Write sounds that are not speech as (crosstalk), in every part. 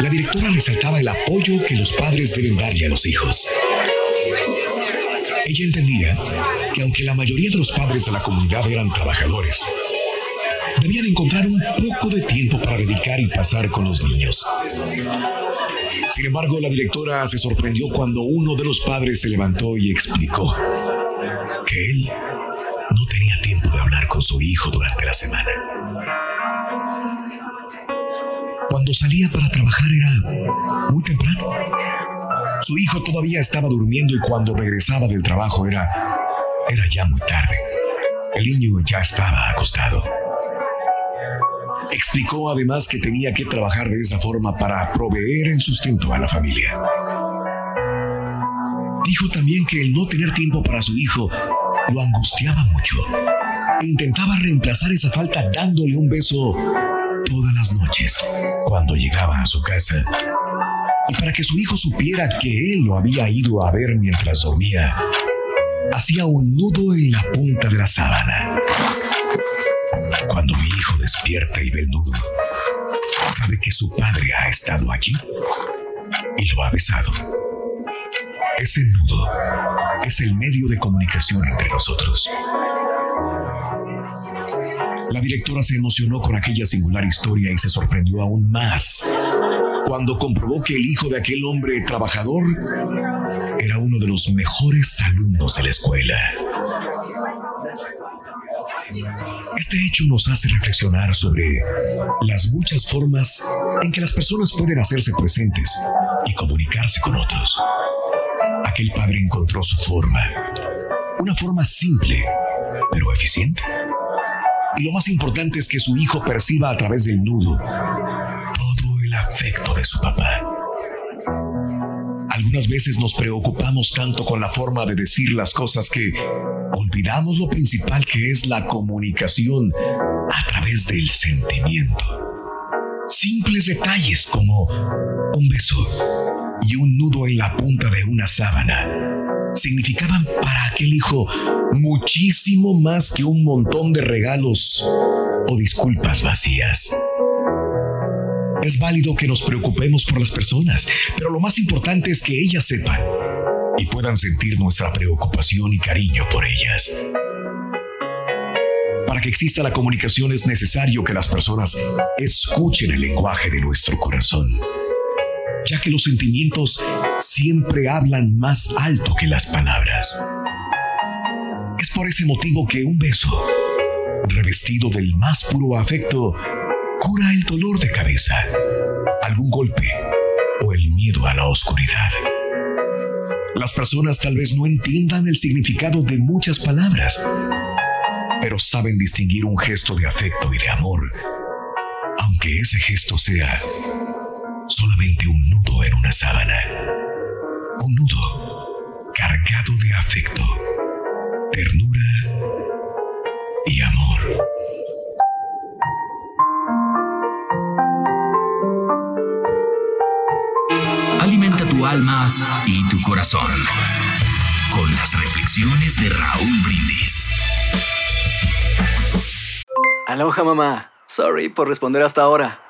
La directora resaltaba el apoyo que los padres deben darle a los hijos. Ella entendía que aunque la mayoría de los padres de la comunidad eran trabajadores, debían encontrar un poco de tiempo para dedicar y pasar con los niños. Sin embargo, la directora se sorprendió cuando uno de los padres se levantó y explicó que él no tenía tiempo de hablar con su hijo durante la semana. Cuando salía para trabajar era muy temprano. Su hijo todavía estaba durmiendo y cuando regresaba del trabajo era era ya muy tarde. El niño ya estaba acostado. Explicó además que tenía que trabajar de esa forma para proveer el sustento a la familia. Dijo también que el no tener tiempo para su hijo lo angustiaba mucho intentaba reemplazar esa falta dándole un beso todas las noches cuando llegaba a su casa. Y para que su hijo supiera que él lo había ido a ver mientras dormía, hacía un nudo en la punta de la sábana. Cuando mi hijo despierta y ve el nudo, sabe que su padre ha estado allí y lo ha besado. Ese nudo es el medio de comunicación entre nosotros. La directora se emocionó con aquella singular historia y se sorprendió aún más cuando comprobó que el hijo de aquel hombre trabajador era uno de los mejores alumnos de la escuela. Este hecho nos hace reflexionar sobre las muchas formas en que las personas pueden hacerse presentes y comunicarse con otros. Aquel padre encontró su forma, una forma simple, pero eficiente. Y lo más importante es que su hijo perciba a través del nudo todo el afecto de su papá. Algunas veces nos preocupamos tanto con la forma de decir las cosas que olvidamos lo principal que es la comunicación a través del sentimiento. Simples detalles como un beso y un nudo en la punta de una sábana significaban para aquel hijo muchísimo más que un montón de regalos o disculpas vacías. Es válido que nos preocupemos por las personas, pero lo más importante es que ellas sepan y puedan sentir nuestra preocupación y cariño por ellas. Para que exista la comunicación es necesario que las personas escuchen el lenguaje de nuestro corazón, ya que los sentimientos siempre hablan más alto que las palabras. Es por ese motivo que un beso, revestido del más puro afecto, cura el dolor de cabeza, algún golpe o el miedo a la oscuridad. Las personas tal vez no entiendan el significado de muchas palabras, pero saben distinguir un gesto de afecto y de amor, aunque ese gesto sea solamente un nudo en una sábana, un nudo cargado de afecto, ternura y amor. tu alma y tu corazón. Con las reflexiones de Raúl Brindis. Aloha mamá. Sorry por responder hasta ahora.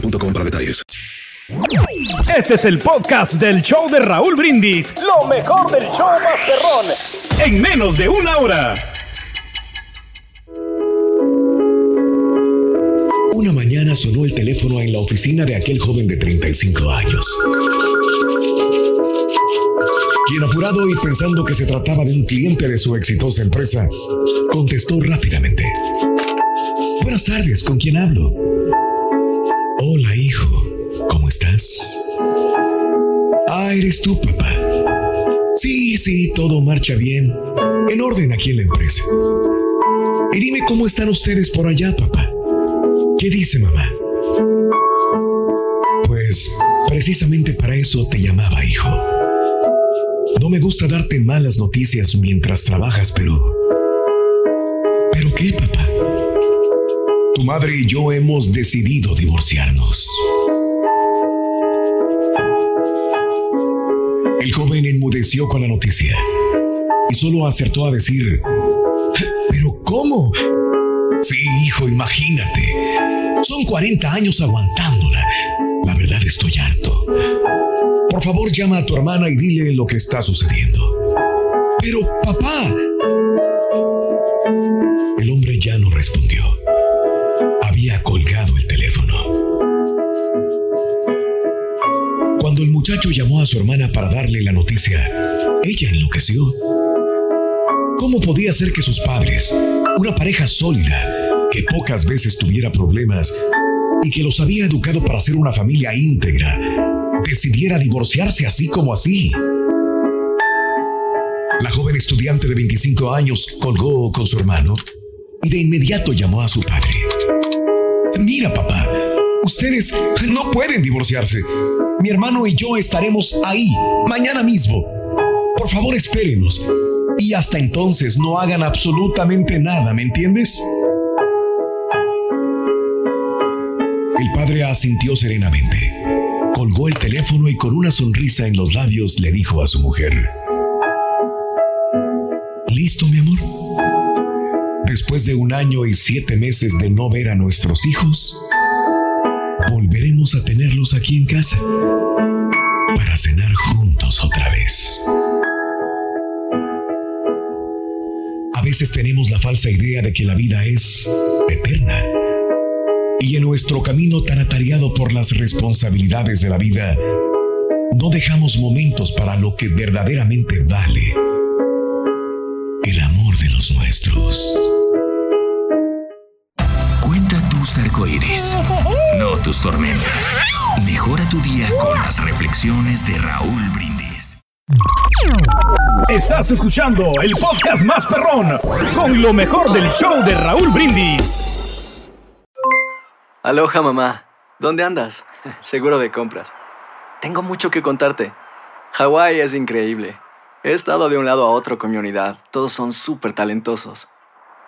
boostmobile.com para detalles. Este es el podcast del show de Raúl Brindis. Lo mejor del show Masterrón. En menos de una hora. Una mañana sonó el teléfono en la oficina de aquel joven de 35 años. Quien apurado y pensando que se trataba de un cliente de su exitosa empresa, contestó rápidamente. Buenas tardes, ¿con quién hablo? Hola, hijo. ¿Cómo estás? Ah, eres tú, papá. Sí, sí, todo marcha bien. En orden aquí en la empresa. Y dime cómo están ustedes por allá, papá. ¿Qué dice mamá? Pues precisamente para eso te llamaba, hijo. No me gusta darte malas noticias mientras trabajas, pero... ¿Pero qué, papá? Tu madre y yo hemos decidido divorciarnos. El joven enmudeció con la noticia y solo acertó a decir, ¿pero cómo? Sí, hijo, imagínate. Son 40 años aguantándola. La verdad estoy harto. Por favor, llama a tu hermana y dile lo que está sucediendo. Pero, papá. Cuando el muchacho llamó a su hermana para darle la noticia, ella enloqueció. ¿Cómo podía ser que sus padres, una pareja sólida, que pocas veces tuviera problemas y que los había educado para ser una familia íntegra, decidiera divorciarse así como así? La joven estudiante de 25 años colgó con su hermano y de inmediato llamó a su padre. Mira, papá, ustedes no pueden divorciarse. Mi hermano y yo estaremos ahí mañana mismo. Por favor, espérenos. Y hasta entonces no hagan absolutamente nada, ¿me entiendes? El padre asintió serenamente, colgó el teléfono y con una sonrisa en los labios le dijo a su mujer, ¿Listo, mi amor? Después de un año y siete meses de no ver a nuestros hijos, volveremos a tenerlos aquí en casa para cenar juntos otra vez. A veces tenemos la falsa idea de que la vida es eterna. Y en nuestro camino tan atareado por las responsabilidades de la vida, no dejamos momentos para lo que verdaderamente vale. El amor de los nuestros. Cuenta tus arcoíris, no tus tormentas. Mejora tu día con las reflexiones de Raúl Brindis. Estás escuchando el podcast más perrón con lo mejor del show de Raúl Brindis. Aloha mamá. ¿Dónde andas? (laughs) Seguro de compras. Tengo mucho que contarte. Hawái es increíble. He estado de un lado a otro con mi unidad. Todos son súper talentosos.